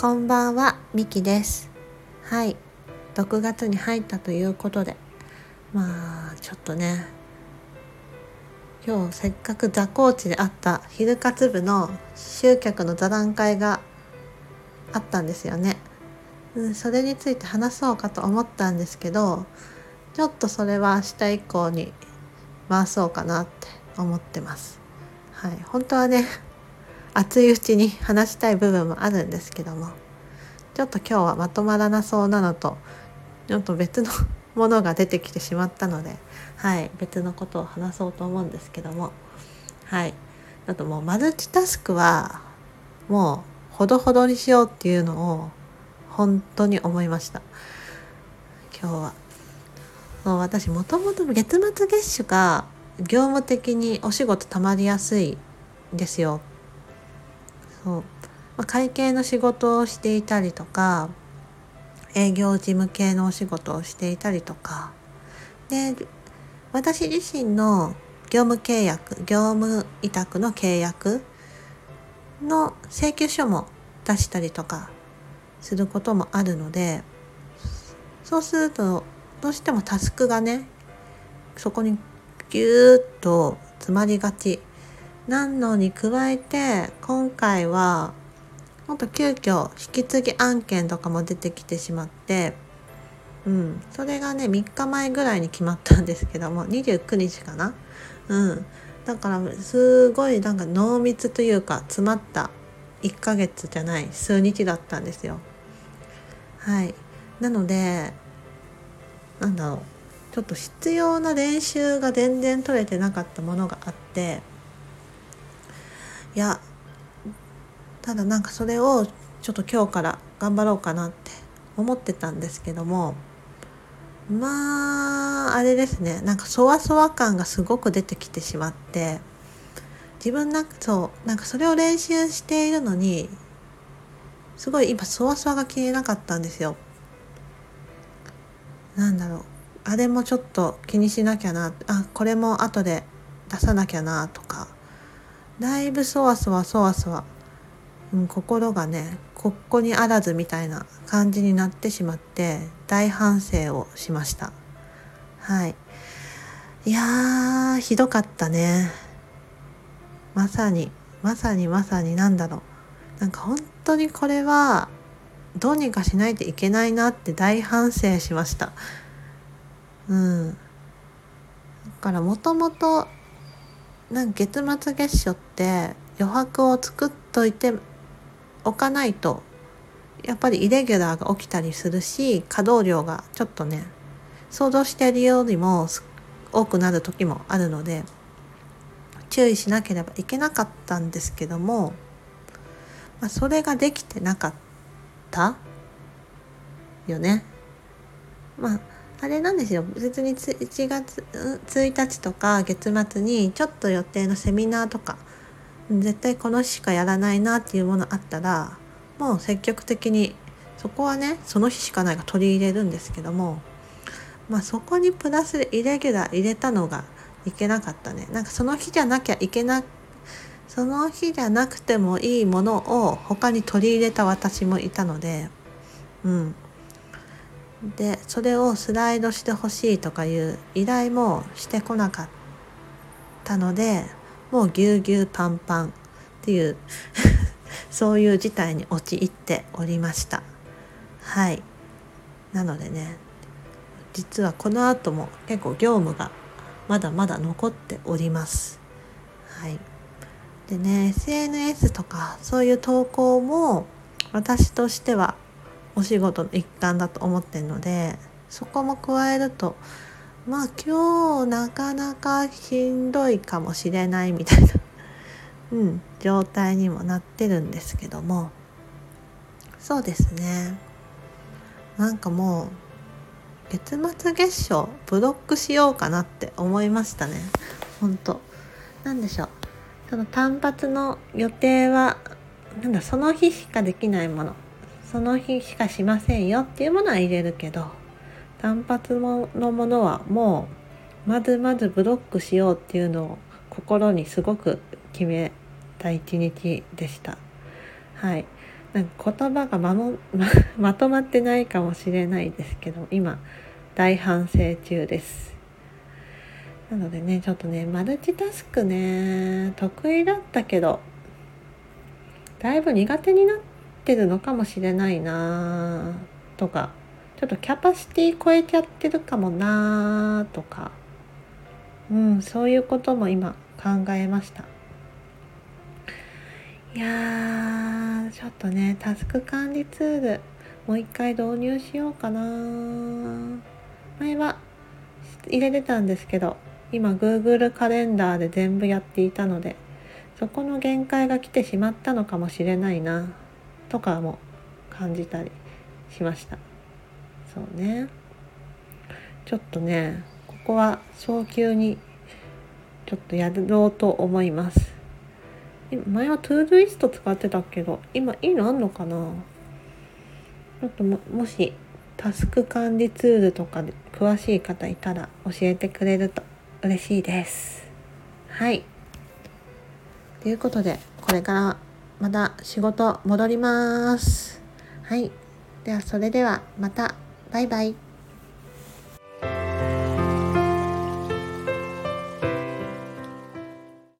こんばんは、みきです。はい、6月に入ったということで、まあちょっとね、今日せっかく座高地であった昼活部の集客の座談会があったんですよね。うん、それについて話そうかと思ったんですけど、ちょっとそれは明日以降に回そうかなって思ってます。はい、本当はね、熱いうちに話したい部分もあるんですけども。ちょっと今日はまとまらなそうなのとちょっと別のものが出てきてしまったのではい別のことを話そうと思うんですけども。はい。ちょっともうマルチタスクはもうほどほどにしようっていうのを本当に思いました。今日は。そう私もともと月末月初が業務的にお仕事たまりやすいんですよ。そう、まあ、会計の仕事をしていたりとか営業事務系のお仕事をしていたりとか。で私自身の業務契約業務委託の契約の請求書も出したりとかすることもあるのでそうするとどうしてもタスクがねそこにギューッと詰まりがちなのに加えて今回はもっと急遽引き継ぎ案件とかも出てきてしまってうん。それがね3日前ぐらいに決まったんですけども29日かな？うん。だからすごいなんか濃密というか詰まった1ヶ月じゃない数日だったんですよ。はい。なのでなんだろう。ちょっと必要な練習が全然取れてなかったものがあっていやただなんかそれをちょっと今日から頑張ろうかなって思ってたんですけどもまああれですねなんかそわそわ感がすごく出てきてしまって自分なんかそうなんかそれを練習しているのにすごい今そわそわが消えなかったんですよ。なんだろうあれもちょっと気にしなきゃなあこれも後で出さなきゃなとかだいぶそわそわそわそわ、うん、心がねここにあらずみたいな感じになってしまって大反省をしました。はい。いやーひどかったね。まさにまさにまさになんだろう。なんか本当にこれはどうにかしないといけないなって大反省しました。うん。だからもともとなんか月末月初って余白を作っといておかないとやっぱりイレギュラーが起きたりするし稼働量がちょっとね想像しているよりも多くなる時もあるので注意しなければいけなかったんですけども、まあ、それができてなかったよね。まああれなんですよ。別に1月1日とか月末にちょっと予定のセミナーとか絶対この日しかやらないなっていうものあったらもう積極的にそこはねその日しかないが取り入れるんですけどもまあそこにプラスでイレギュラー入れたのがいけなかったね。なんかその日じゃなきゃいけなその日じゃなくてもいいものを他に取り入れた私もいたのでうん。でそれをスライドしてほしいとかいう依頼もしてこなかったのでもうぎゅうぎゅうパンパンっていう そういう事態に陥っておりました。はい。なのでね実はこの後も結構業務がまだまだ残っております。はい。でね SNS とかそういう投稿も私としてはお仕事の一環だと思ってるのでそこも加えるとまあ今日なかなかしんどいかもしれないみたいな、うん、状態にもなってるんですけどもそうですね。なんかもう月末月初ブロックしようかなって思いましたね。本当。なんでしょう。その単発の予定はなんだその日しかできないもの。その日しかしませんよっていうものは入れるけど単発のものはもうまずまずブロックしようっていうのを心にすごく決めた一日でした。はい、なんか言葉がまもま まとまってないかもしれないですけど今大反省中ですなのでねちょっとねマルチタスクね得意だったけどだいぶ苦手になってるのかもしれないなとかちょっとキャパシティ超えちゃってるかもなとかうんそういうことも今考えました。いやちょっとねタスク管理ツールもう一回導入しようかな。前は入れてたんですけど今 Google カレンダーで全部やっていたのでそこの限界が来てしまったのかもしれないな。とかも感じたりしました。そうね。ちょっとねここは早急にちょっとやろうと思います。前は Todoist 使ってたけど今いいのあんのかな？ちょっとももしタスク管理ツールとかで詳しい方いたら教えてくれると嬉しいです。はい。ということでこれからまた仕事戻ります。はい。ではそれではまた。バイバイ。